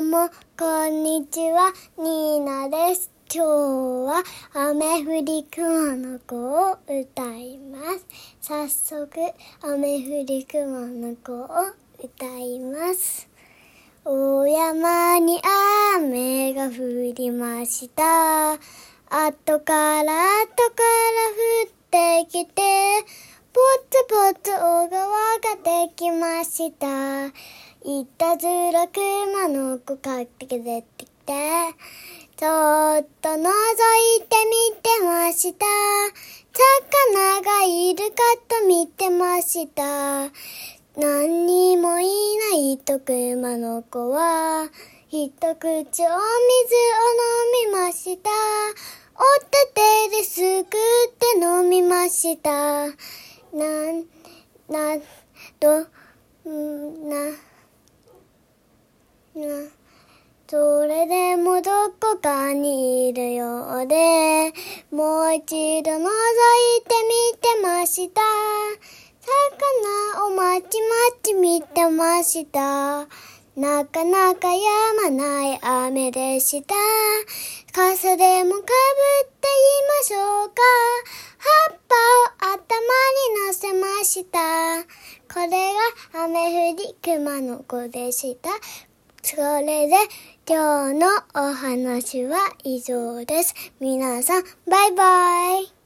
うも、こんにちは、ニーナです。今日は、雨降り熊の子を歌います。早速、雨降り熊の子を歌います。お山に雨が降りました。後から後から降ってきて、ぽつぽつ小川ができました。いたずら熊の子かって出てきて、ちょっと覗いてみてました。魚がいるかと見てました。何にもいないと熊の子は、一口お水を飲みました。お手手ですくって飲みました。なん、な、ど、んな、な、それでもどこかにいるようで、もう一度覗いてみてました。魚をまちまち見てました。なかなか止まない雨でした。傘でもかぶっていましょうか。葉っぱを頭に乗せました。これが雨降り熊の子でした。それで今日のお話は以上です。皆さん、バイバイ。